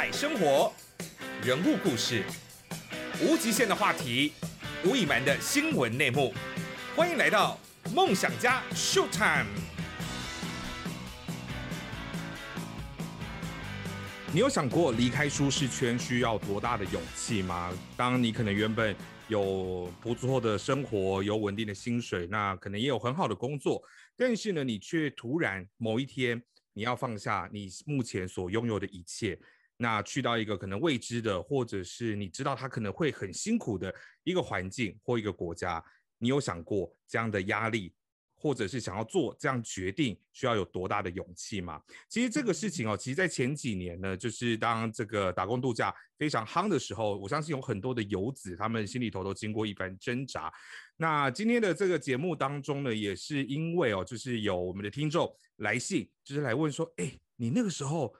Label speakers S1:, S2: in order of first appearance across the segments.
S1: 彩生活，人物故事，无极限的话题，无隐瞒的新闻内幕，欢迎来到梦想家 Show Time。你有想过离开舒适圈需要多大的勇气吗？当你可能原本有不错的生活，有稳定的薪水，那可能也有很好的工作，但是呢，你却突然某一天你要放下你目前所拥有的一切，那去到一个可能未知的，或者是你知道他可能会很辛苦的一个环境或一个国家，你有想过这样的压力？或者是想要做这样决定，需要有多大的勇气吗？其实这个事情哦，其实，在前几年呢，就是当这个打工度假非常夯的时候，我相信有很多的游子，他们心里头都经过一番挣扎。那今天的这个节目当中呢，也是因为哦，就是有我们的听众来信，就是来问说，哎，你那个时候，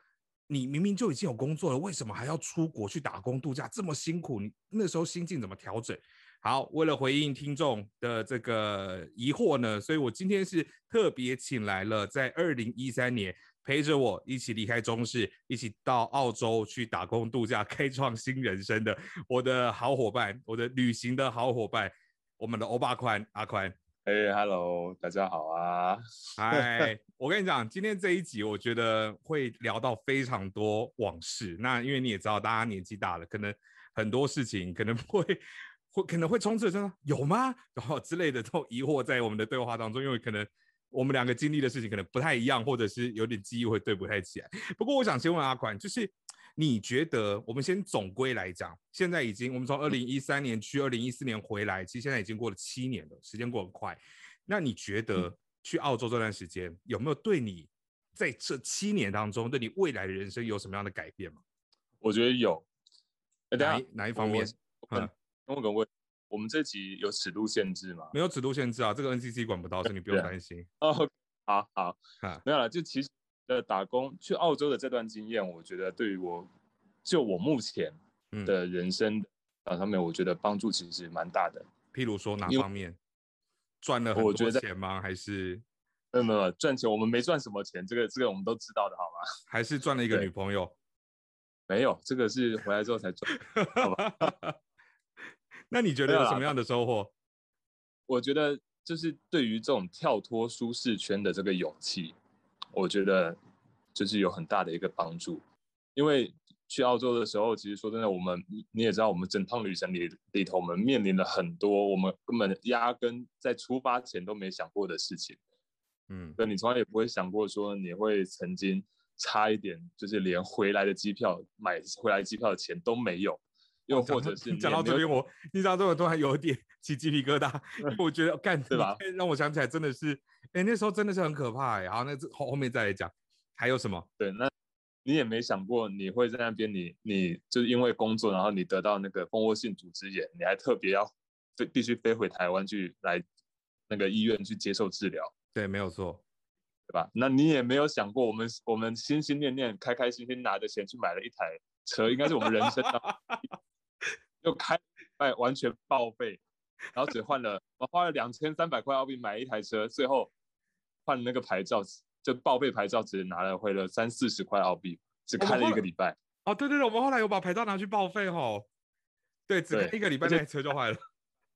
S1: 你明明就已经有工作了，为什么还要出国去打工度假，这么辛苦？你那时候心境怎么调整？好，为了回应听众的这个疑惑呢，所以我今天是特别请来了在二零一三年陪着我一起离开中视，一起到澳洲去打工度假，开创新人生的我的好伙伴，我的旅行的好伙伴，我们的欧巴宽阿宽。
S2: 哎，Hello，大家好啊！
S1: 嗨，我跟你讲，今天这一集我觉得会聊到非常多往事。那因为你也知道，大家年纪大了，可能很多事情可能会。会可能会充斥着有吗？然后之类的都疑惑在我们的对话当中，因为可能我们两个经历的事情可能不太一样，或者是有点记忆会对不太起来。不过我想先问阿宽，就是你觉得我们先总归来讲，现在已经我们从二零一三年去二零一四年回来，其实现在已经过了七年了，时间过很快。那你觉得去澳洲这段时间有没有对你在这七年当中对你未来的人生有什么样的改变吗？
S2: 我觉得有。
S1: 哪哪一方面？
S2: 嗯。问个问，我们这集有尺度限制吗？
S1: 没有尺度限制啊，这个 NCC 管不到，所以你不用担心。
S2: 哦，好好，没有了。就其实呃，打工去澳洲的这段经验，我觉得对于我，就我目前的人生啊上面，我觉得帮助其实蛮大的。
S1: 譬如说哪方面？赚了很多钱吗？还是
S2: 没有没有赚钱？我们没赚什么钱，这个这个我们都知道的，好吗？
S1: 还是赚了一个女朋友？
S2: 没有，这个是回来之后才赚，好吧？
S1: 那你觉得有什么样的收获？
S2: 我觉得就是对于这种跳脱舒适圈的这个勇气，我觉得就是有很大的一个帮助。因为去澳洲的时候，其实说真的，我们你也知道，我们整趟旅程里里头，我们面临了很多我们根本压根在出发前都没想过的事情。嗯，对你从来也不会想过说你会曾经差一点，就是连回来的机票买回来机票的钱都没有。又或者是
S1: 讲到这边，我你讲这么多还有一点 起鸡皮疙瘩，我觉得干
S2: 对吧？
S1: 让我想起来真的是，哎，那时候真的是很可怕哎。好，那这后后面再来讲，还有什么？
S2: 对，那你也没想过你会在那边，你你就是因为工作，然后你得到那个蜂窝性组织炎，你还特别要飞必须飞回台湾去来那个医院去接受治疗。
S1: 对，没有错，
S2: 对吧？那你也没有想过，我们我们心心念念、开开心心拿着钱去买了一台车，应该是我们人生的。又开哎完全报废，然后只换了我花了两千三百块澳币买一台车，最后换那个牌照，就报废牌照只拿了回了三四十块澳币，只开了一个礼拜。
S1: 哦，对对对，我们后来有把牌照拿去报废吼，对，只开一个礼拜，那车就坏了。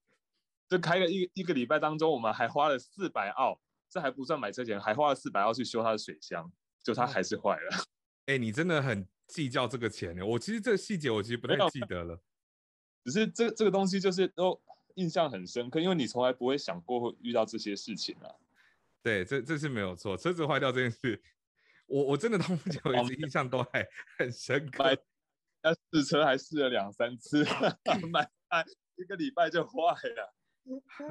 S2: 就开了一一个礼拜当中，我们还花了四百澳，这还不算买车钱，还花了四百澳去修它的水箱，就它还是坏了。
S1: 哎，你真的很计较这个钱呢？我其实这个细节我其实不太记得了。
S2: 只是这这个东西就是都印象很深刻，因为你从来不会想过会遇到这些事情啊。
S1: 对，这这是没有错。车子坏掉这件事，我我真的到目前为止印象都还很深刻。
S2: 那试车还试了两三次，买一个礼拜就坏了。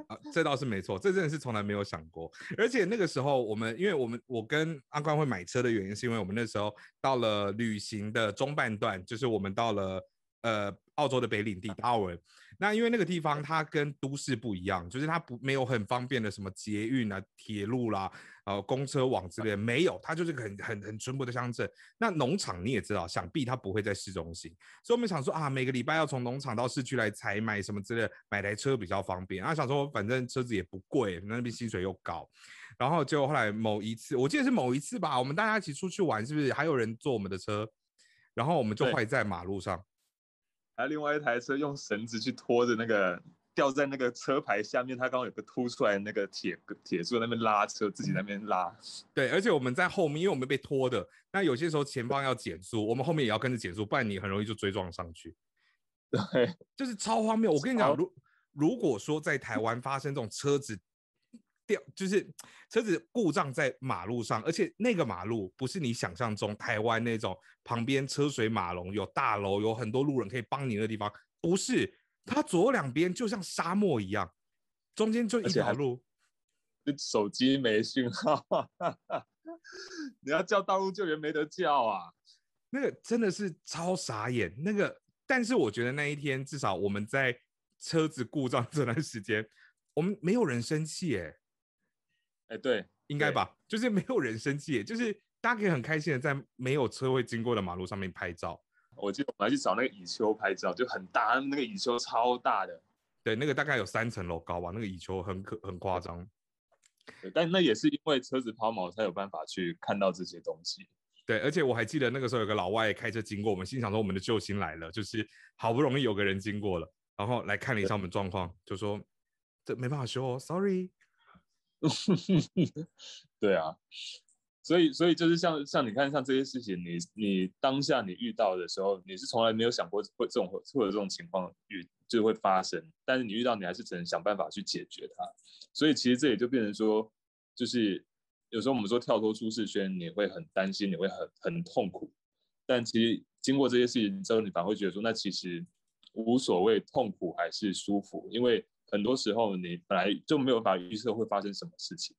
S1: 啊，这倒是没错，这真的是从来没有想过。而且那个时候，我们因为我们我跟阿关会买车的原因，是因为我们那时候到了旅行的中半段，就是我们到了呃。澳洲的北领地达尔文，那因为那个地方它跟都市不一样，就是它不没有很方便的什么捷运啊、铁路啦、呃公车网之类的，没有，它就是很很很淳朴的乡镇。那农场你也知道，想必它不会在市中心，所以我们想说啊，每个礼拜要从农场到市区来采买什么之类，买台车比较方便。然后想说，反正车子也不贵，那边薪水又高。然后结果后来某一次，我记得是某一次吧，我们大家一起出去玩，是不是还有人坐我们的车？然后我们就
S2: 对
S1: 坏在马路上。
S2: 还有另外一台车用绳子去拖着那个吊在那个车牌下面，它刚刚有个凸出来那个铁铁柱那边拉车，自己在那边拉。
S1: 对，而且我们在后面，因为我们被拖的，那有些时候前方要减速，我们后面也要跟着减速，不然你很容易就追撞上去，
S2: 对，
S1: 就是超荒谬。我跟你讲，如如果说在台湾发生这种车子掉，就是车子故障在马路上，而且那个马路不是你想象中台湾那种旁边车水马龙、有大楼、有很多路人可以帮你的地方，不是，它左右两边就像沙漠一样，中间就一条路。
S2: 就 手机没讯号，你要叫道路救援没得叫啊。
S1: 那个真的是超傻眼。那个，但是我觉得那一天至少我们在车子故障这段时间，我们没有人生气，哎，
S2: 哎，对，对
S1: 应该吧？就是没有人生气，就是大家可以很开心的在没有车会经过的马路上面拍照。
S2: 我记得我们还去找那个蚁丘拍照，就很大，那个蚁丘超大的。
S1: 对，那个大概有三层楼高吧，那个蚁丘很可很夸张。
S2: 对，但那也是因为车子抛锚才有办法去看到这些东西。
S1: 对，而且我还记得那个时候有个老外开车经过，我们心想说我们的救星来了，就是好不容易有个人经过了，然后来看了一下我们状况，就说这没办法修哦，sorry。
S2: 对啊，所以所以就是像像你看像这些事情，你你当下你遇到的时候，你是从来没有想过会这种会会有这种情况遇就会发生，但是你遇到你还是只能想办法去解决它。所以其实这也就变成说，就是有时候我们说跳脱舒适圈，你会很担心，你会很很痛苦，但其实经过这些事情之后，你反而会觉得说，那其实无所谓痛苦还是舒服，因为很多时候你本来就没有办法预测会发生什么事情。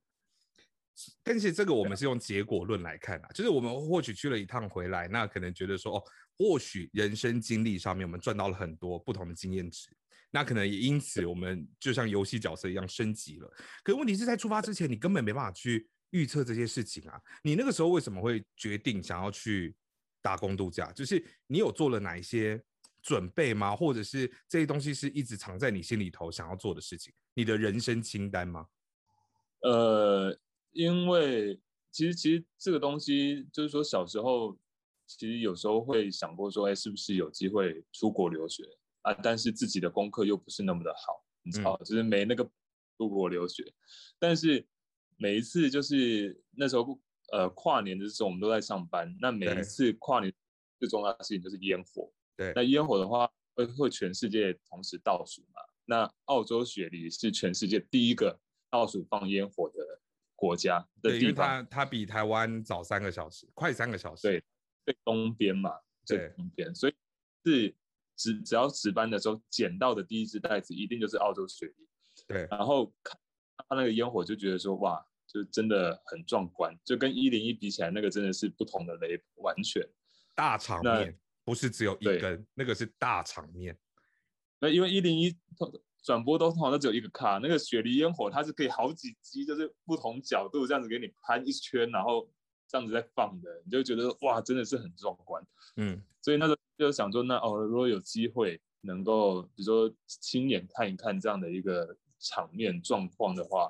S1: 但是这个我们是用结果论来看啊，就是我们或许去了一趟回来，那可能觉得说，哦，或许人生经历上面我们赚到了很多不同的经验值，那可能也因此我们就像游戏角色一样升级了。可问题是在出发之前，你根本没办法去预测这些事情啊。你那个时候为什么会决定想要去打工度假？就是你有做了哪一些准备吗？或者是这些东西是一直藏在你心里头想要做的事情？你的人生清单吗？
S2: 呃，因为其实其实这个东西就是说，小时候其实有时候会想过说，哎，是不是有机会出国留学啊？但是自己的功课又不是那么的好，你知道，就是没那个出国留学。但是每一次就是那时候呃跨年的时候，我们都在上班。那每一次跨年最重要的事情就是烟火。
S1: 对
S2: 那烟火的话会会全世界同时倒数嘛？那澳洲雪梨是全世界第一个倒数放烟火的国家的
S1: 对，因为
S2: 地方，
S1: 它它比台湾早三个小时，快三个小时。
S2: 对最东边嘛，最
S1: 对
S2: 东边，所以是只只要值班的时候捡到的第一只袋子，一定就是澳洲雪梨。
S1: 对
S2: 然后看它那个烟火，就觉得说哇，就真的很壮观，就跟一零一比起来，那个真的是不同的 level，完全。
S1: 大场面不是只有一根，那个是大场面。
S2: 那因为一零一转播都通常都只有一个卡，那个雪梨烟火它是可以好几机，就是不同角度这样子给你拍一圈，然后这样子在放的，你就觉得哇，真的是很壮观。
S1: 嗯，
S2: 所以那时候就想说，那哦，如果有机会能够，比如说亲眼看一看这样的一个场面状况的话，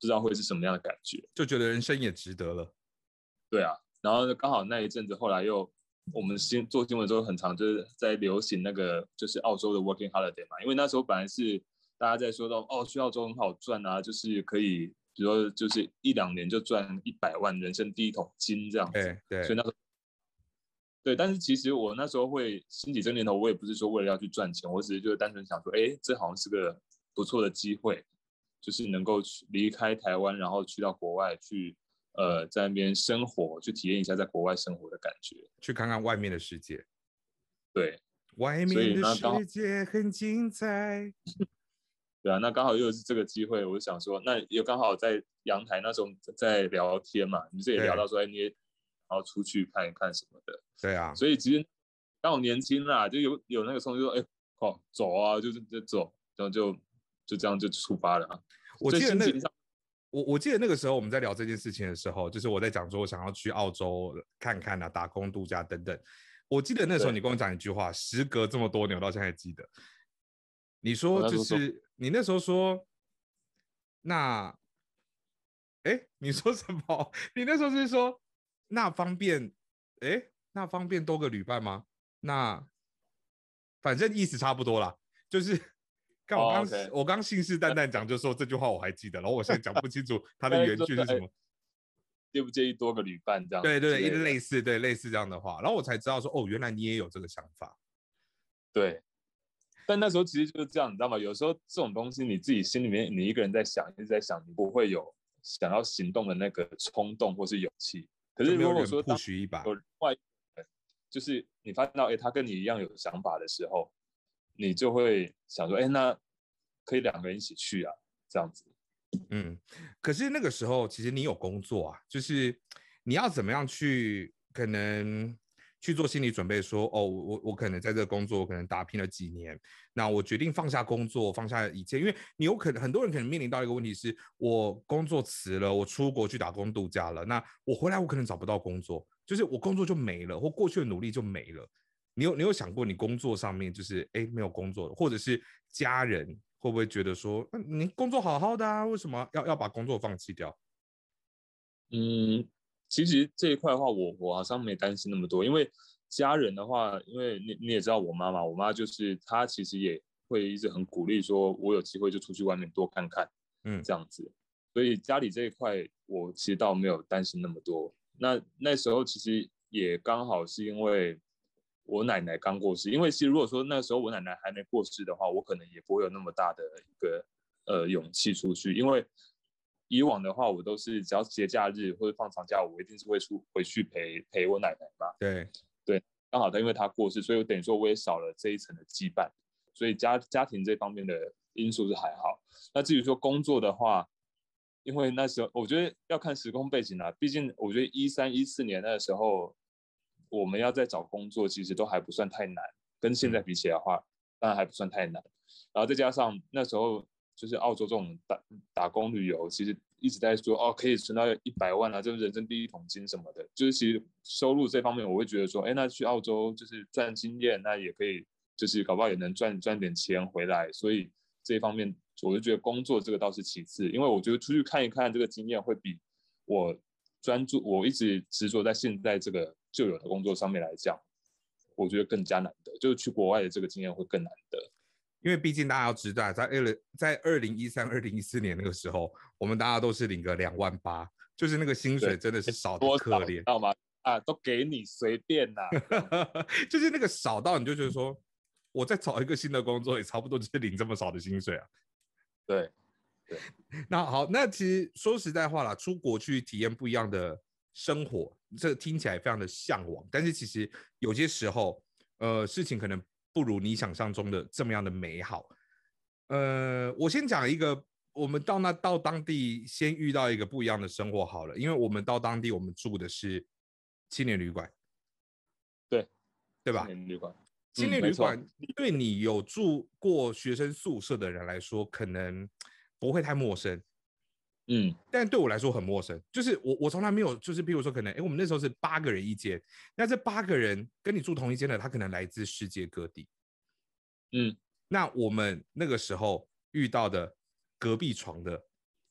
S2: 不知道会是什么样的感觉。
S1: 就觉得人生也值得了。
S2: 对啊，然后刚好那一阵子，后来又我们新做新闻的时候，很常就是在流行那个就是澳洲的 working holiday 嘛，因为那时候本来是大家在说到哦，去澳洲很好赚啊，就是可以，比如说就是一两年就赚一百万，人生第一桶金这样子。
S1: 对对
S2: 所以那时候，对，但是其实我那时候会兴起这个念头，我也不是说为了要去赚钱，我只是就是单纯想说，哎，这好像是个不错的机会，就是能够去离开台湾，然后去到国外去，呃，在那边生活，去体验一下在国外生活的感觉。
S1: 去看看外面的世界，
S2: 对，
S1: 外面的世界很精彩。
S2: 对啊，那刚好又是这个机会，我就想说，那又刚好在阳台那时候在聊天嘛，你这也聊到说，哎，你也然后出去看一看什么的。
S1: 对啊，
S2: 所以其实当我年轻啦，就有有那个冲动，就说哎，哦，走啊，就是就走，然后就就这样就出发了啊。
S1: 我记得那我我记得那个时候我们在聊这件事情的时候，就是我在讲说我想要去澳洲看看啊，打工度假等等。我记得那时候你跟我讲一句话，时隔这么多年，我到现在还记得。你说就是你那时候说，那，哎，你说什么？你那时候是说那方便，哎，那方便多个旅伴吗？那反正意思差不多啦，就是刚我刚、我刚信誓旦旦讲，就说这句话我还记得，然后我现在讲不清楚 它的原句是什么。
S2: 介不介意多个旅伴这样？
S1: 对对对，类似对类似这样的话，然后我才知道说，哦，原来你也有这个想法。
S2: 对，但那时候其实就是这样，你知道吗？有时候这种东西你自己心里面你一个人在想，一直在想，你不会有想要行动的那个冲动或是勇气。可是如果说
S1: 不许一把，
S2: 有另外就是你发现到哎，他跟你一样有想法的时候，你就会想说，哎，那可以两个人一起去啊，这样子。
S1: 嗯，可是那个时候其实你有工作啊，就是你要怎么样去可能去做心理准备，说哦，我我可能在这个工作我可能打拼了几年，那我决定放下工作，放下一切，因为你有可能很多人可能面临到一个问题是，我工作辞了，我出国去打工度假了，那我回来我可能找不到工作，就是我工作就没了，或过去的努力就没了。你有你有想过你工作上面就是哎没有工作，或者是家人？会不会觉得说，嗯你工作好好的啊，为什么要要把工作放弃掉？
S2: 嗯，其实这一块的话，我我好像没担心那么多，因为家人的话，因为你你也知道我妈妈，我妈就是她其实也会一直很鼓励，说我有机会就出去外面多看看，嗯，这样子，所以家里这一块我其实倒没有担心那么多。那那时候其实也刚好是因为。我奶奶刚过世，因为其实如果说那时候我奶奶还没过世的话，我可能也不会有那么大的一个呃勇气出去。因为以往的话，我都是只要节假日或者放长假，我一定是会出回去陪陪我奶奶嘛。
S1: 对
S2: 对，刚好她因为她过世，所以我等于说我也少了这一层的羁绊，所以家家庭这方面的因素是还好。那至于说工作的话，因为那时候我觉得要看时空背景啦，毕竟我觉得一三一四年那时候。我们要在找工作，其实都还不算太难，跟现在比起来的话，当然还不算太难。然后再加上那时候就是澳洲这种打打工旅游，其实一直在说哦，可以存到一百万啊，就是人生第一桶金什么的。就是其实收入这方面，我会觉得说，哎，那去澳洲就是赚经验，那也可以，就是搞不好也能赚赚点钱回来。所以这一方面，我就觉得工作这个倒是其次，因为我觉得出去看一看这个经验，会比我专注，我一直执着在现在这个。旧有的工作上面来讲，我觉得更加难得，就是去国外的这个经验会更难得，
S1: 因为毕竟大家要知道，在二零在二零一三、二零一四年那个时候，我们大家都是领个两万八，就是那个薪水真的是少的可怜，知
S2: 道吗？啊，都给你随便呐，
S1: 就是那个少到你就觉得说，我再找一个新的工作也差不多就是领这么少的薪水啊。
S2: 对，对，
S1: 那好，那其实说实在话啦，出国去体验不一样的。生活这听起来非常的向往，但是其实有些时候，呃，事情可能不如你想象中的这么样的美好。呃，我先讲一个，我们到那到当地先遇到一个不一样的生活好了，因为我们到当地我们住的是青年旅馆，
S2: 对
S1: 对吧？
S2: 青年旅馆，
S1: 青年旅馆对你有住过学生宿舍的人来说，可能不会太陌生。
S2: 嗯，
S1: 但对我来说很陌生，就是我我从来没有，就是比如说可能，哎，我们那时候是八个人一间，那这八个人跟你住同一间的，他可能来自世界各地，
S2: 嗯，
S1: 那我们那个时候遇到的隔壁床的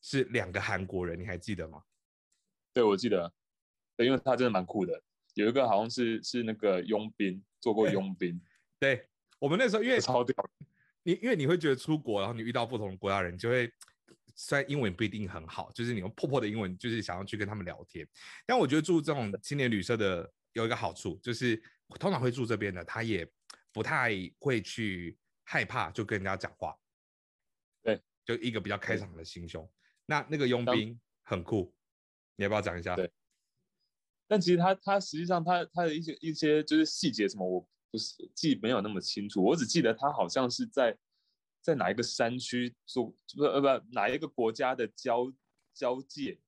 S1: 是两个韩国人，你还记得吗？
S2: 对，我记得，因为他真的蛮酷的，有一个好像是是那个佣兵，做过佣兵，
S1: 对我们那时候因为
S2: 超屌，
S1: 你因为你会觉得出国，然后你遇到不同国家人，就会。虽然英文不一定很好，就是你用破破的英文，就是想要去跟他们聊天。但我觉得住这种青年旅社的有一个好处，就是通常会住这边的，他也不太会去害怕就跟人家讲话。
S2: 对，
S1: 就一个比较开场的心胸。那那个佣兵很酷，你要不要讲一下？
S2: 对。但其实他他实际上他他的一些一些就是细节什么，我不是记没有那么清楚，我只记得他好像是在。在哪一个山区做？不呃不，哪一个国家的交交界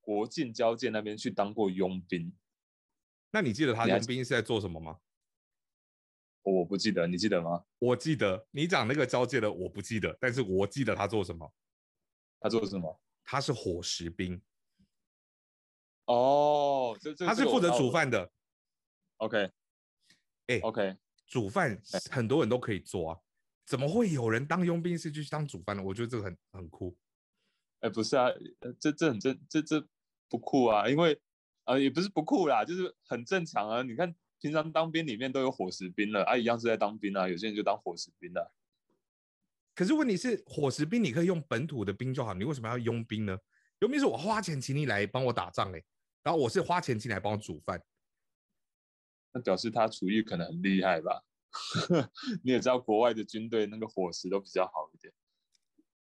S2: 国境交界那边去当过佣兵？
S1: 那你记得他佣兵是在做什么吗？
S2: 我不记得，你记得吗？
S1: 我记得，你讲那个交界的我不记得，但是我记得他做什么？
S2: 他做什么？
S1: 他是伙食兵。
S2: 哦，这这
S1: 他是负责煮饭的。
S2: OK，
S1: 哎
S2: ，OK，
S1: 煮饭很多人都可以做啊。怎么会有人当佣兵是去当煮饭的？我觉得这个很很酷。
S2: 哎，不是啊，这这很正这这不酷啊，因为呃，也不是不酷啦，就是很正常啊。你看平常当兵里面都有伙食兵了，啊，一样是在当兵啊。有些人就当伙食兵了。
S1: 可是问题是，伙食兵你可以用本土的兵就好，你为什么要佣兵呢？佣兵是我花钱请你来帮我打仗哎，然后我是花钱请你来帮我煮饭，
S2: 那表示他厨艺可能很厉害吧？你也知道，国外的军队那个伙食都比较好一点。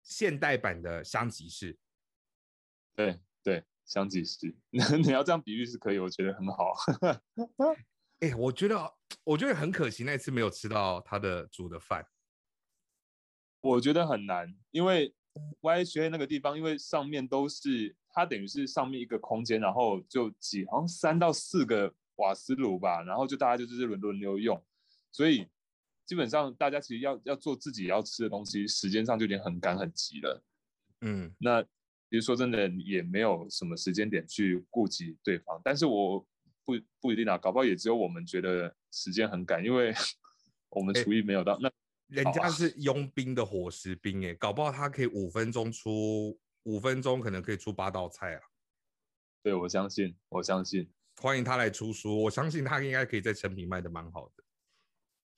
S1: 现代版的香吉士，
S2: 对对，香吉士，你要这样比喻是可以，我觉得很好。
S1: 哎，我觉得我觉得很可惜，那次没有吃到他的煮的饭。
S2: 我觉得很难，因为 Y 学院那个地方，因为上面都是它等于是上面一个空间，然后就几好像三到四个瓦斯炉吧，然后就大家就是轮轮流用，所以基本上大家其实要要做自己要吃的东西，时间上就已经很赶很急了。嗯，那其实说真的也没有什么时间点去顾及对方，但是我不不一定啊，搞不好也只有我们觉得时间很赶，因为 我们厨艺没有到那。
S1: 人家是佣兵的伙食兵哎，搞不好他可以五分钟出五分钟，可能可以出八道菜啊。
S2: 对，我相信，我相信，
S1: 欢迎他来出书，我相信他应该可以在成品卖的蛮好的。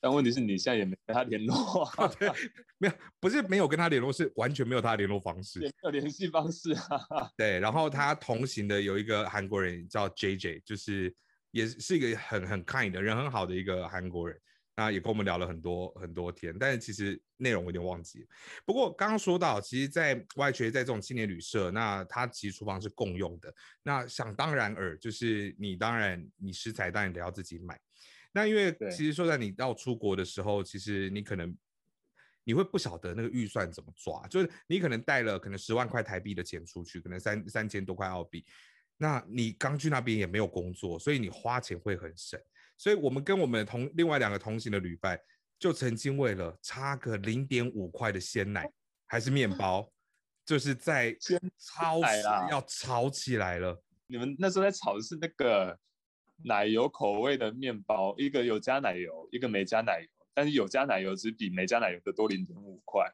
S2: 但问题是你现在也没跟他联络，
S1: 对，没有，不是没有跟他联络，是完全没有他的联络方式，
S2: 没有联系方式啊。
S1: 对，然后他同行的有一个韩国人叫 J J，就是也是一个很很 kind 的人，很好的一个韩国人。那也跟我们聊了很多很多天，但是其实内容我有点忘记。不过刚刚说到，其实，在外学在这种青年旅社，那它其实厨房是共用的。那想当然尔，就是你当然你食材当然得要自己买。那因为其实说在你到出国的时候，其实你可能你会不晓得那个预算怎么抓，就是你可能带了可能十万块台币的钱出去，可能三三千多块澳币。那你刚去那边也没有工作，所以你花钱会很省。所以，我们跟我们同另外两个同行的旅伴，就曾经为了差个零点五块的鲜奶还是面包，就是在超市要吵起来了。
S2: 你们那时候在吵的是那个奶油口味的面包，一个有加奶油，一个没加奶油，但是有加奶油只比没加奶油的多零点五块。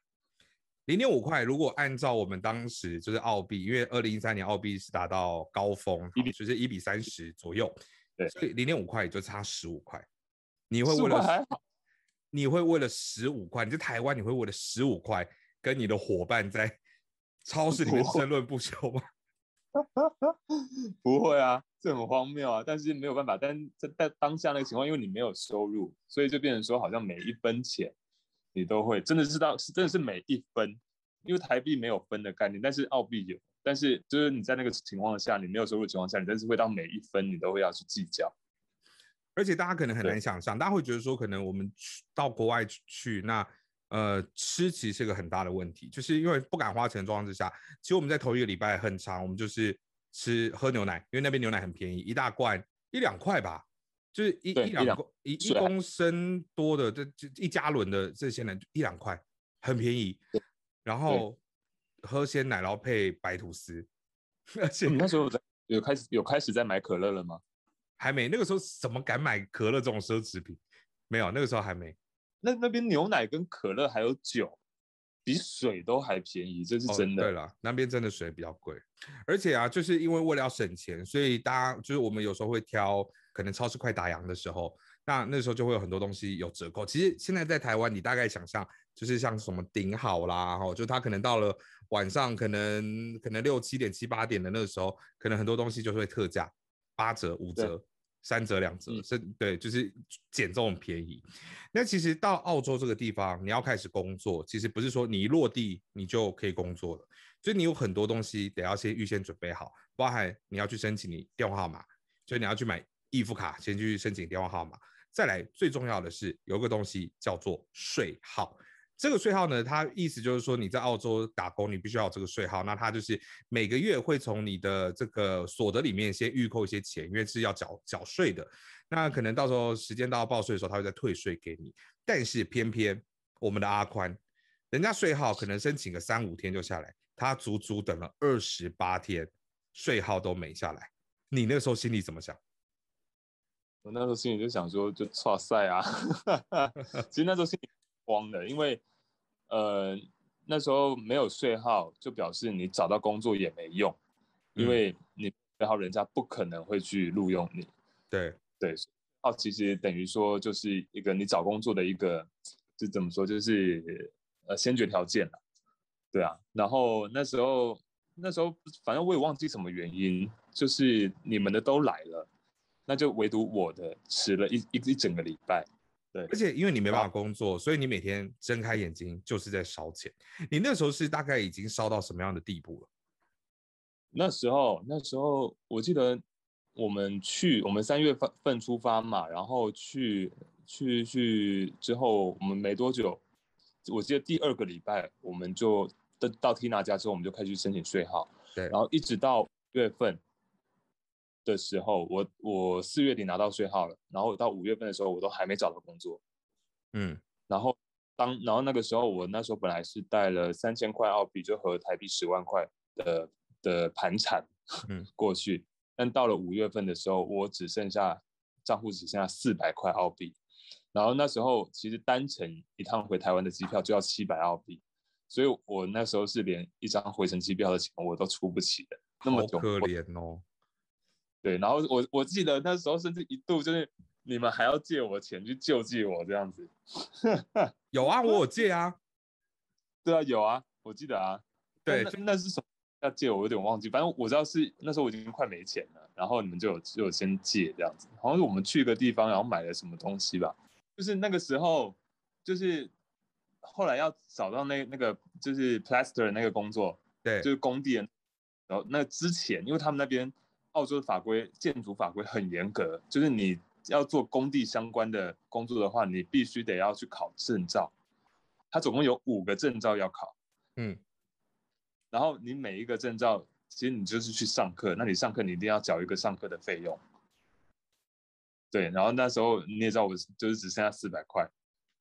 S1: 零点五块，如果按照我们当时就是澳币，因为二零一三年澳币是达到高峰，就是一比三十左右。
S2: 对，
S1: 所以零点五块也就差十五块，你会为了你会为了十五块，你在台湾你会为了十五块跟你的伙伴在超市里面争论不休吗？
S2: 不会啊，这很荒谬啊，但是没有办法，但在在当下那个情况，因为你没有收入，所以就变成说好像每一分钱你都会真的是到是真的是每一分，因为台币没有分的概念，但是澳币有。但是，就是你在那个情况下，你没有收入情况下，你真是会到每一分你都会要去计较。
S1: 而且大家可能很难想象，大家会觉得说，可能我们去到国外去，那呃吃其实是个很大的问题，就是因为不敢花钱的状况之下，其实我们在头一个礼拜很长，我们就是吃喝牛奶，因为那边牛奶很便宜，一大罐一两块吧，就是一一两公一一公升多的这这一加仑的这些奶一两块，很便宜，然后。喝鲜奶，然后配白吐司。而且
S2: 你那时候在有开始有开始在买可乐了吗？
S1: 还没，那个时候怎么敢买可乐这种奢侈品？没有，那个时候还没。
S2: 那那边牛奶跟可乐还有酒，比水都还便宜，这是真的。
S1: 对了，那边真的水比较贵。而且啊，就是因为为了要省钱，所以大家就是我们有时候会挑，可能超市快打烊的时候，那那时候就会有很多东西有折扣。其实现在在台湾，你大概想象就是像什么顶好啦，哈，就它可能到了。晚上可能可能六七点七八点的那个时候，可能很多东西就会特价，八折、五折、三折、两折，是，对，就是捡这种便宜。那其实到澳洲这个地方，你要开始工作，其实不是说你一落地你就可以工作了，所以你有很多东西得要先预先准备好，包含你要去申请你电话号码，所以你要去买易付卡，先去申请电话号码。再来最重要的是有个东西叫做税号。这个税号呢，它意思就是说你在澳洲打工，你必须要这个税号。那它就是每个月会从你的这个所得里面先预扣一些钱，因为是要缴缴税的。那可能到时候时间到报税的时候，他会再退税给你。但是偏偏我们的阿宽，人家税号可能申请个三五天就下来，他足足等了二十八天，税号都没下来。你那时候心里怎么想？
S2: 我那时候心里就想说，就差赛啊！其实那时候心里。慌的，因为，呃，那时候没有税号，就表示你找到工作也没用，因为你然后人家不可能会去录用你。
S1: 对
S2: 对，哦，其实等于说就是一个你找工作的一个，就怎么说，就是呃先决条件了。对啊，然后那时候那时候反正我也忘记什么原因，就是你们的都来了，那就唯独我的迟了一一一整个礼拜。对，
S1: 而且因为你没办法工作，所以你每天睁开眼睛就是在烧钱。你那时候是大概已经烧到什么样的地步了？
S2: 那时候那时候我记得我们去，我们三月份份出发嘛，然后去去去之后，我们没多久，我记得第二个礼拜我们就到到 Tina 家之后，我们就开始申请税号。
S1: 对，
S2: 然后一直到月份。的时候，我我四月底拿到税号了，然后到五月份的时候，我都还没找到工作。
S1: 嗯，
S2: 然后当然后那个时候，我那时候本来是带了三千块澳币，就和台币十万块的的盘缠，嗯，过去。但到了五月份的时候，我只剩下账户只剩下四百块澳币。然后那时候其实单程一趟回台湾的机票就要七百澳币，所以我那时候是连一张回程机票的钱我都出不起的，那么
S1: 可怜哦。
S2: 对，然后我我记得那时候甚至一度就是你们还要借我钱去救济我这样子。
S1: 有啊，我有借啊。
S2: 对啊，有啊，我记得啊。
S1: 对，
S2: 那是什么要借我？有点忘记。反正我知道是那时候我已经快没钱了，然后你们就有就有先借这样子。好像是我们去一个地方，然后买了什么东西吧。就是那个时候，就是后来要找到那那个就是 plaster 那个工作，
S1: 对，
S2: 就是工地。然后那之前，因为他们那边。澳洲的法规，建筑法规很严格，就是你要做工地相关的工作的话，你必须得要去考证照。它总共有五个证照要考，
S1: 嗯，
S2: 然后你每一个证照，其实你就是去上课，那你上课你一定要缴一个上课的费用。对，然后那时候你也知道，我就是只剩下四百块，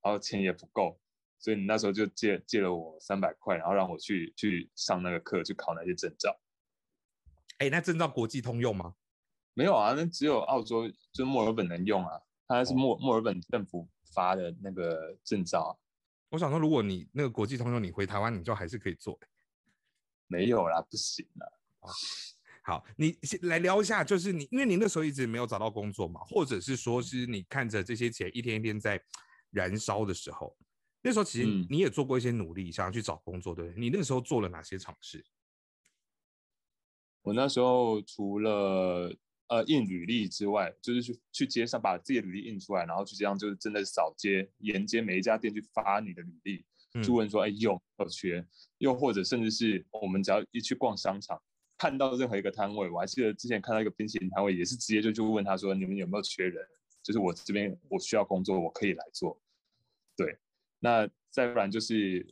S2: 然后钱也不够，所以你那时候就借借了我三百块，然后让我去去上那个课，去考那些证照。
S1: 哎，那证照国际通用吗？
S2: 没有啊，那只有澳洲，就墨尔本能用啊。它是墨墨尔本政府发的那个证照。
S1: 我想说，如果你那个国际通用，你回台湾，你就还是可以做。
S2: 没有啦，不行了。
S1: 好，你先来聊一下，就是你，因为你那时候一直没有找到工作嘛，或者是说是你看着这些钱一天一天在燃烧的时候，那时候其实你也做过一些努力，想要去找工作，对不对？你那时候做了哪些尝试？
S2: 我那时候除了呃印履历之外，就是去去街上把自己的履历印出来，然后去街上就是真的扫街沿街每一家店去发你的履历，就问说哎有没有缺，又或者甚至是我们只要一去逛商场，看到任何一个摊位，我还记得之前看到一个冰淇淋摊位，也是直接就去问他说你们有没有缺人，就是我这边我需要工作，我可以来做。对，那再不然就是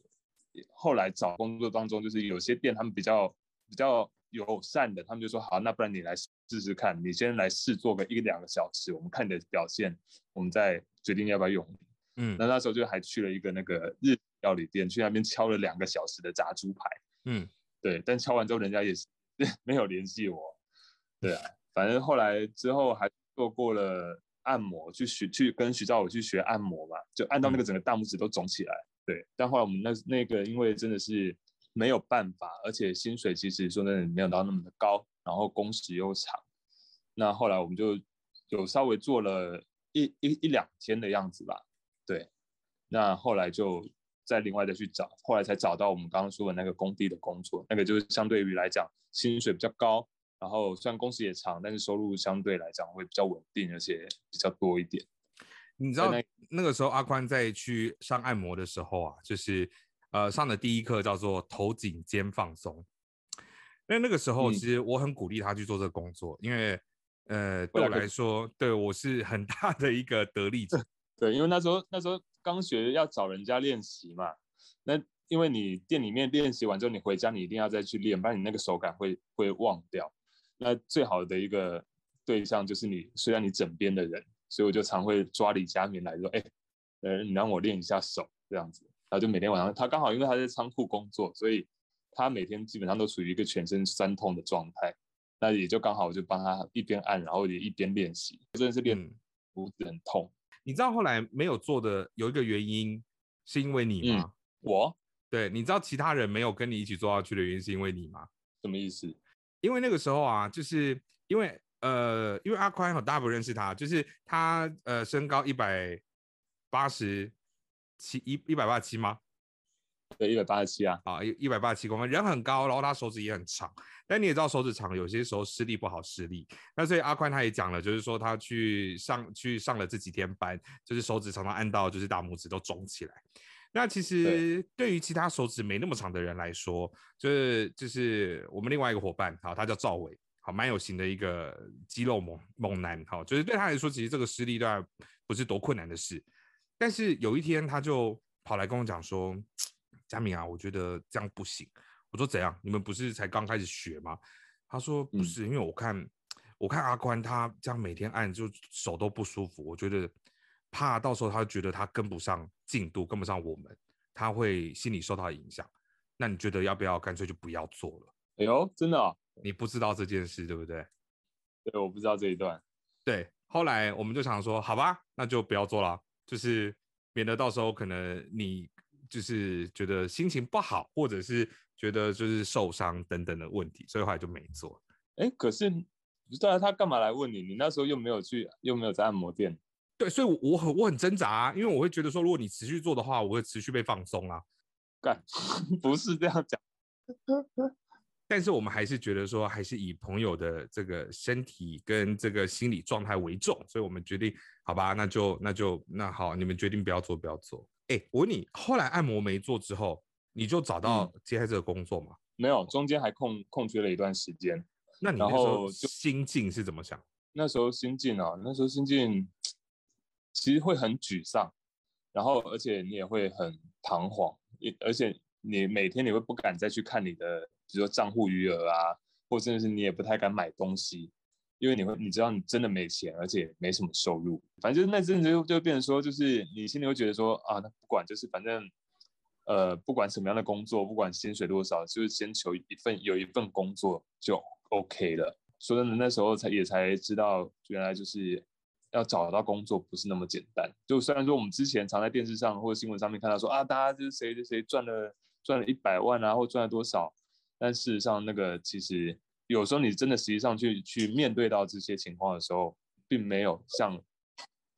S2: 后来找工作当中，就是有些店他们比较比较。友善的，他们就说好，那不然你来试试看，你先来试做个一两个小时，我们看你的表现，我们再决定要不要用你。
S1: 嗯，
S2: 那那时候就还去了一个那个日料理店，去那边敲了两个小时的炸猪排。
S1: 嗯，
S2: 对，但敲完之后人家也是 没有联系我。对啊，反正后来之后还做过了按摩，去学去跟徐兆伟去学按摩嘛，就按到那个整个大拇指都肿起来。对，但后来我们那那个因为真的是。没有办法，而且薪水其实说真的没有到那么的高，然后工时又长。那后来我们就有稍微做了一一一两天的样子吧，对。那后来就再另外再去找，后来才找到我们刚刚说的那个工地的工作，那个就是相对于来讲薪水比较高，然后虽然工时也长，但是收入相对来讲会比较稳定，而且比较多一点。
S1: 你知道那个时候阿宽在去上按摩的时候啊，就是。呃，上的第一课叫做头颈肩放松。那那个时候，其实我很鼓励他去做这个工作，因为呃，对我来说，对我是很大的一个得力者。
S2: 对，因为那时候那时候刚学要找人家练习嘛。那因为你店里面练习完之后，你回家你一定要再去练，不然你那个手感会会忘掉。那最好的一个对象就是你，虽然你枕边的人，所以我就常会抓李佳明来说，哎，呃，你让我练一下手这样子。然后就每天晚上，他刚好因为他在仓库工作，所以他每天基本上都处于一个全身酸痛的状态。那也就刚好，我就帮他一边按，然后也一边练习，真的是练脖子很痛。
S1: 你知道后来没有做的有一个原因，是因为你吗？
S2: 我？
S1: 对，你知道其他人没有跟你一起做下去的原因是因为你吗？
S2: 什么意思？
S1: 因为那个时候啊，就是因为呃，因为阿宽大家不认识他，就是他呃身高一百八十七一一百八十七吗？
S2: 对，一百八十七啊，
S1: 啊，一一百八十七公分，人很高，然后他手指也很长。但你也知道手指长，有些时候视力不好视力。那所以阿宽他也讲了，就是说他去上去上了这几天班，就是手指常常按到就是大拇指都肿起来。那其实对于其他手指没那么长的人来说，就是就是我们另外一个伙伴，好，他叫赵伟，好，蛮有型的一个肌肉猛猛男，好，就是对他来说，其实这个施力当然不是多困难的事。但是有一天他就跑来跟我讲说。佳敏啊，我觉得这样不行。我说怎样？你们不是才刚开始学吗？他说不是，因为我看我看阿宽他这样每天按就手都不舒服，我觉得怕到时候他觉得他跟不上进度，跟不上我们，他会心理受到影响。那你觉得要不要干脆就不要做了？
S2: 哎呦，真的？
S1: 你不知道这件事对不对？
S2: 对，我不知道这一段。
S1: 对，后来我们就想说，好吧，那就不要做了，就是免得到时候可能你。就是觉得心情不好，或者是觉得就是受伤等等的问题，所以后来就没做。
S2: 哎，可是不知道他干嘛来问你？你那时候又没有去，又没有在按摩店。
S1: 对，所以我我很我很挣扎，啊因为我会觉得说，如果你持续做的话，我会持续被放松啊。
S2: 干，不是这样讲。
S1: 但是我们还是觉得说，还是以朋友的这个身体跟这个心理状态为重，所以我们决定，好吧，那就那就那好，你们决定不要做，不要做。哎，我问你，后来按摩没做之后，你就找到接下这个工作吗？
S2: 没有，中间还空空缺了一段时间。
S1: 那你那时候心境是怎么想？
S2: 那时候心境啊，那时候心境其实会很沮丧，然后而且你也会很彷徨，也而且你每天你会不敢再去看你的，比如说账户余额啊，或甚至是你也不太敢买东西。因为你会，你知道你真的没钱，而且没什么收入，反正就那阵子就就变成说，就是你心里会觉得说啊，那不管就是反正，呃，不管什么样的工作，不管薪水多少，就是先求一份有一份工作就 OK 了。说真的，那时候才也才知道，原来就是要找到工作不是那么简单。就虽然说我们之前常在电视上或者新闻上面看到说啊，大家就是谁谁谁赚了赚了一百万啊，或赚了多少，但事实上那个其实。有时候你真的实际上去去面对到这些情况的时候，并没有像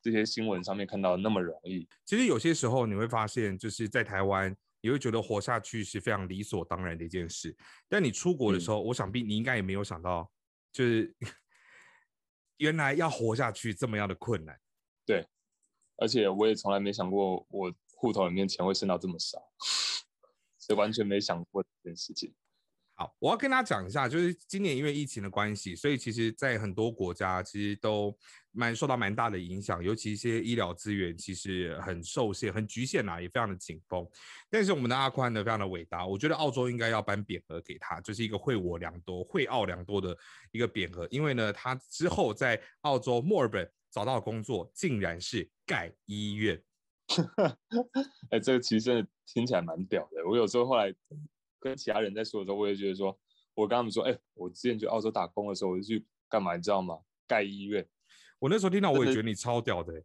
S2: 这些新闻上面看到的那么容易。
S1: 其实有些时候你会发现，就是在台湾，你会觉得活下去是非常理所当然的一件事。但你出国的时候，我想必你应该也没有想到，就是 原来要活下去这么样的困难。
S2: 对，而且我也从来没想过我户头里面钱会剩到这么少，是完全没想过这件事情。
S1: 好，我要跟大家讲一下，就是今年因为疫情的关系，所以其实，在很多国家其实都蛮受到蛮大的影响，尤其一些医疗资源其实很受限、很局限呐，也非常的紧绷。但是我们的阿宽呢，非常的伟大，我觉得澳洲应该要颁匾额给他，就是一个惠我良多、惠澳良多的一个匾额，因为呢，他之后在澳洲墨尔本找到工作，竟然是盖医院。
S2: 哎，这个其实真的听起来蛮屌的。我有时候后来。跟其他人在说的时候，我也觉得说，我跟他们说，哎，我之前去澳洲打工的时候，我就去干嘛，你知道吗？盖医院。
S1: 我那时候听到，我也觉得你超屌的。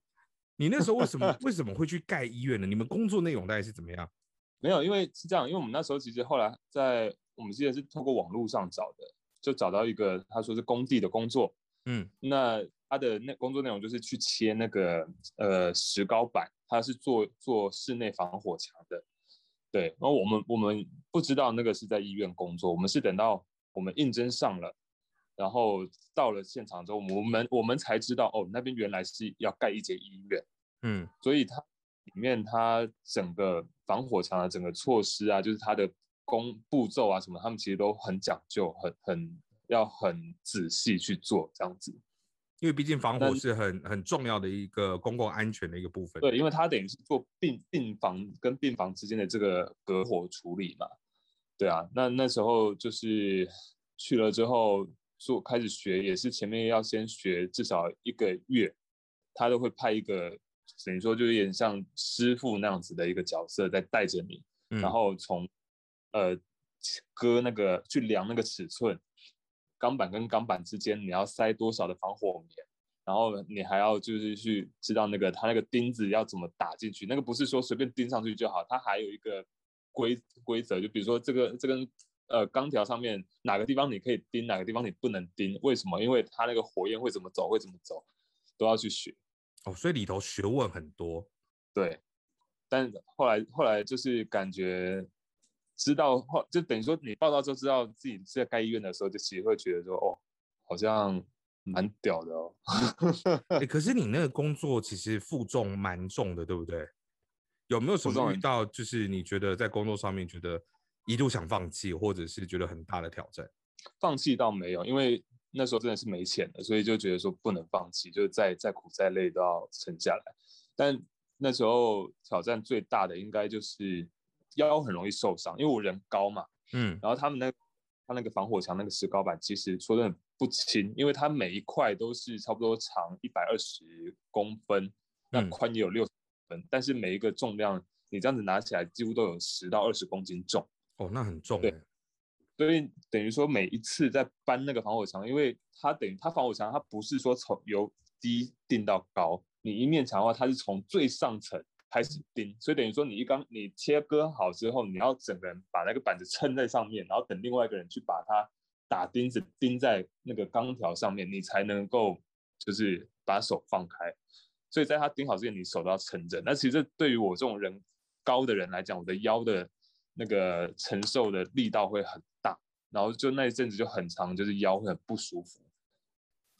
S1: 你那时候为什么 为什么会去盖医院呢？你们工作内容大概是怎么样？
S2: 没有，因为是这样，因为我们那时候其实后来在我们之前是透过网络上找的，就找到一个他说是工地的工作。嗯，那他的那工作内容就是去切那个呃石膏板，他是做做室内防火墙的。对，然后我们我们不知道那个是在医院工作，我们是等到我们应征上了，然后到了现场之后，我们我们才知道哦，那边原来是要盖一间医院，嗯，所以它里面它整个防火墙的整个措施啊，就是它的工步骤啊什么，他们其实都很讲究，很很要很仔细去做这样子。
S1: 因为毕竟防火是很很重要的一个公共安全的一个部分。
S2: 对，因为它等于是做病病房跟病房之间的这个隔火处理嘛。对啊，那那时候就是去了之后做开始学，也是前面要先学至少一个月，他都会派一个等于说就有点像师傅那样子的一个角色在带着你，然后从呃割那个去量那个尺寸。钢板跟钢板之间你要塞多少的防火棉，然后你还要就是去知道那个它那个钉子要怎么打进去，那个不是说随便钉上去就好，它还有一个规规则，就比如说这个这根呃钢条上面哪个地方你可以钉，哪个地方你不能钉，为什么？因为它那个火焰会怎么走，会怎么走，都要去学。
S1: 哦，所以里头学问很多。
S2: 对，但后来后来就是感觉知道后，就等于说你报道之后知道自己在该医院的时候，就其实会觉得说，哦，好像蛮屌的哦。
S1: 哎，可是你那个工作其实负重蛮重的，对不对？有没有什么遇到就是你觉得在工作上面觉得一度想放弃，或者是觉得很大的挑战？
S2: 放弃倒没有，因为那时候真的是没钱了，所以就觉得说不能放弃，就是再再苦再累都要撑下来。但那时候挑战最大的应该就是腰很容易受伤，因为我人高嘛，
S1: 嗯，
S2: 然后他们那他那个防火墙那个石膏板其实说真的不轻，因为它每一块都是差不多长一百二十公分，那宽也有六分，但是每一个重量你这样子拿起来几乎都有十到二十公斤重，
S1: 哦，那很重，
S2: 对，所以等于说每一次在搬那个防火墙，因为它等于它防火墙它不是说从由低定到高。你一面墙的话，它是从最上层开始钉，所以等于说你一刚你切割好之后，你要整个人把那个板子撑在上面，然后等另外一个人去把它打钉子钉在那个钢条上面，你才能够就是把手放开。所以在他钉好之前，你手都要撑着。那其实对于我这种人高的人来讲，我的腰的那个承受的力道会很大，然后就那一阵子就很长，就是腰会很不舒服。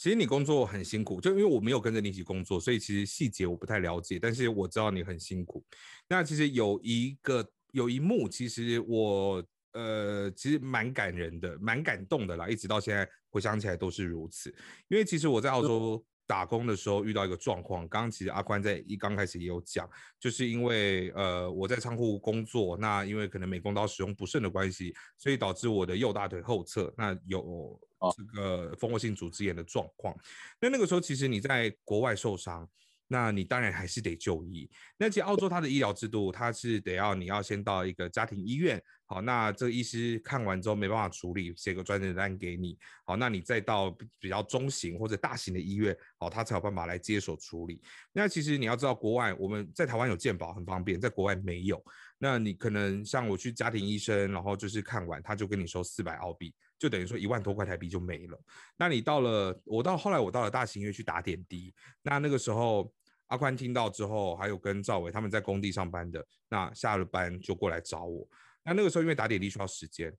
S1: 其实你工作很辛苦，就因为我没有跟着你一起工作，所以其实细节我不太了解。但是我知道你很辛苦。那其实有一个有一幕，其实我呃其实蛮感人的，蛮感动的啦。一直到现在回想起来都是如此。因为其实我在澳洲打工的时候遇到一个状况，刚刚其实阿宽在一刚开始也有讲，就是因为呃我在仓库工作，那因为可能美工刀使用不慎的关系，所以导致我的右大腿后侧那有。这个蜂窝性组织炎的状况，那那个时候其实你在国外受伤，那你当然还是得就医。那其实澳洲它的医疗制度，它是得要你要先到一个家庭医院，好，那这个医师看完之后没办法处理，写个专诊单给你，好，那你再到比较中型或者大型的医院，好，他才有办法来接手处理。那其实你要知道，国外我们在台湾有健保很方便，在国外没有。那你可能像我去家庭医生，然后就是看完他就跟你收四百澳币。就等于说一万多块台币就没了。那你到了，我到后来我到了大型医院去打点滴。那那个时候阿宽听到之后，还有跟赵伟他们在工地上班的，那下了班就过来找我。那那个时候因为打点滴需要时间，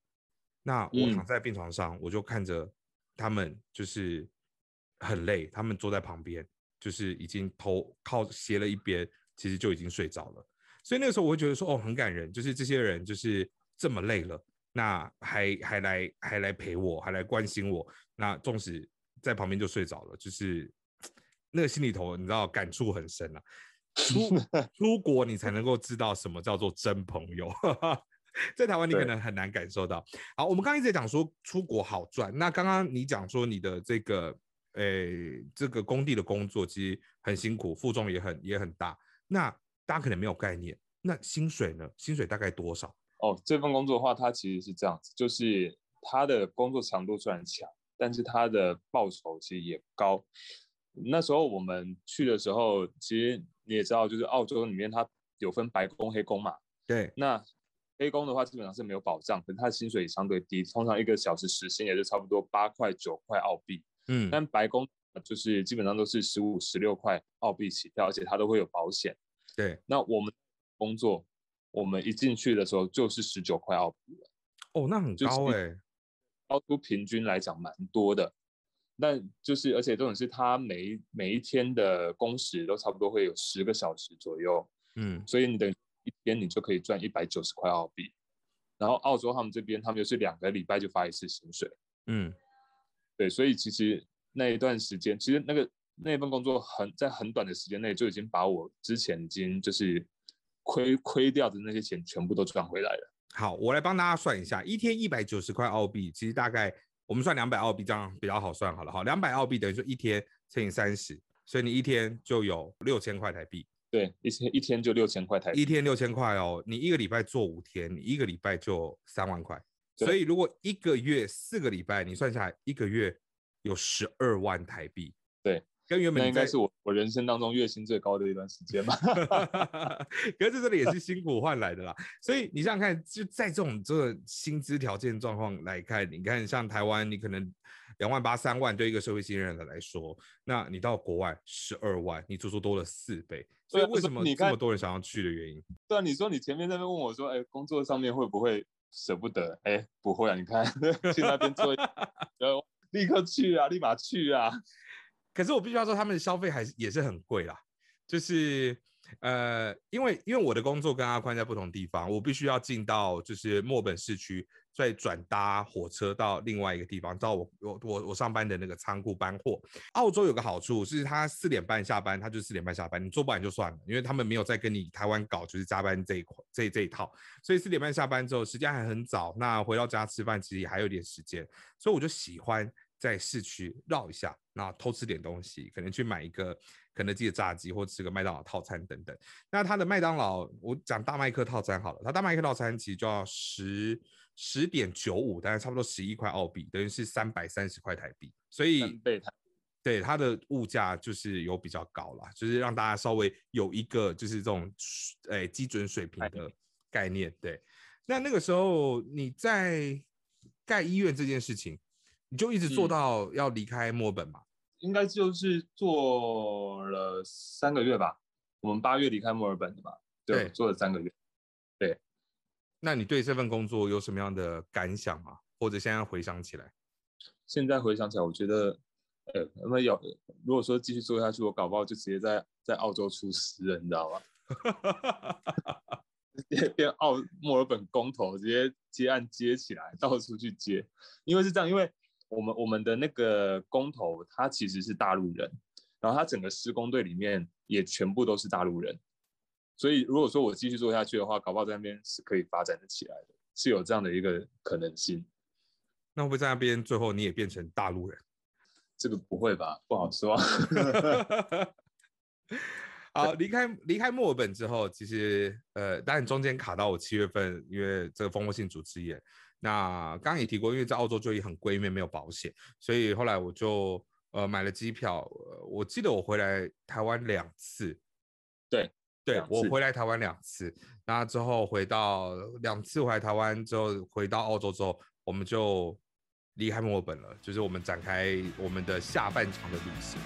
S1: 那我躺在病床上，我就看着他们就是很累，他们坐在旁边，就是已经头靠斜了一边，其实就已经睡着了。所以那个时候我会觉得说，哦，很感人，就是这些人就是这么累了。那还还来还来陪我，还来关心我。那纵使在旁边就睡着了，就是那个心里头，你知道感触很深啊。出 出国你才能够知道什么叫做真朋友，在台湾你可能很难感受到。好，我们刚刚一直在讲说出国好赚。那刚刚你讲说你的这个诶这个工地的工作其实很辛苦，负重也很也很大。那大家可能没有概念，那薪水呢？薪水大概多少？
S2: 哦，这份工作的话，它其实是这样子，就是他的工作强度虽然强，但是他的报酬其实也高。那时候我们去的时候，其实你也知道，就是澳洲里面它有分白工、黑工嘛。
S1: 对。
S2: 那黑工的话，基本上是没有保障，可是他的薪水也相对低，通常一个小时时薪也是差不多八块、九块澳币。
S1: 嗯。
S2: 但白工就是基本上都是十五、十六块澳币起跳，而且它都会有保险。
S1: 对。
S2: 那我们工作。我们一进去的时候就是十九块澳币了，
S1: 哦，那很高哎，
S2: 高出平均来讲蛮多的。但就是而且这种是他每一每一天的工时都差不多会有十个小时左右，
S1: 嗯，
S2: 所以你等一天你就可以赚一百九十块澳币。然后澳洲他们这边他们就是两个礼拜就发一次薪水，
S1: 嗯，
S2: 对，所以其实那一段时间，其实那个那份工作很在很短的时间内就已经把我之前已经就是。亏亏掉的那些钱全部都赚回来了。
S1: 好，我来帮大家算一下，一天一百九十块澳币，其实大概我们算两百澳币，这样比较好算好了。好，两百澳币等于说一天乘以三十，所以你一天就有六千块台币。
S2: 对，一天一天就六千块台币。
S1: 一天六千块哦，你一个礼拜做五天，你一个礼拜就三万块。所以如果一个月四个礼拜，你算下来一个月有十二万台币。
S2: 对，
S1: 跟原本
S2: 那应该是我我人生当中月薪最高的一段时间吧。
S1: 可是这里也是辛苦换来的啦。所以你想想看，就在这种这个薪资条件状况来看，你看像台湾，你可能两万八、三万对一个社会新人的来说，那你到国外十二万，你足足多了四倍。所以为什么这么多人想要去的原因？
S2: 对啊，你说你前面那边问我说，哎，工作上面会不会舍不得？哎，不会啊，你看 去那边做，然后立刻去啊，立马去啊。
S1: 可是我必须要说，他们的消费还是也是很贵啦。就是呃，因为因为我的工作跟阿宽在不同地方，我必须要进到就是墨本市区，再转搭火车到另外一个地方，到我我我我上班的那个仓库搬货。澳洲有个好处是，他四点半下班，他就四点半下班，你做不完就算了，因为他们没有再跟你台湾搞就是加班这一块这这一套，所以四点半下班之后，时间还很早，那回到家吃饭其实也还有点时间，所以我就喜欢。在市区绕一下，那偷吃点东西，可能去买一个肯德基的炸鸡，或吃个麦当劳套餐等等。那他的麦当劳，我讲大麦克套餐好了，他大麦克套餐其实就要十十点九五，大概差不多十一块澳币，等于是三百三十块台币。所以对它的物价就是有比较高了，就是让大家稍微有一个就是这种诶基准水平的概念。对，那那个时候你在盖医院这件事情。你就一直做到要离开墨尔本嘛？
S2: 应该就是做了三个月吧。我们八月离开墨尔本的嘛，对，做了三个月。对，
S1: 那你对这份工作有什么样的感想吗？或者现在回想起来？
S2: 现在回想起来，我觉得，呃，那么有，如果说继续做下去，我搞不好就直接在在澳洲出师了，你知道吗？直接变澳墨尔本工头，直接接案接起来，到处去接。因为是这样，因为。我们我们的那个工头，他其实是大陆人，然后他整个施工队里面也全部都是大陆人，所以如果说我继续做下去的话，搞不好在那边是可以发展的起来的，是有这样的一个可能性。
S1: 那会不会在那边最后你也变成大陆人？
S2: 这个不会吧，不好说。
S1: 好，离开离开墨尔本之后，其实呃，当然中间卡到我七月份，因为这个蜂窝性组织炎。那刚刚也提过，因为在澳洲就医很贵，因为没有保险，所以后来我就呃买了机票。我记得我回来台湾两次，
S2: 对
S1: 对，我回来台湾两次。那之后回到两次回来台湾之后，回到澳洲之后，我们就离开墨尔本了，就是我们展开我们的下半场的旅行。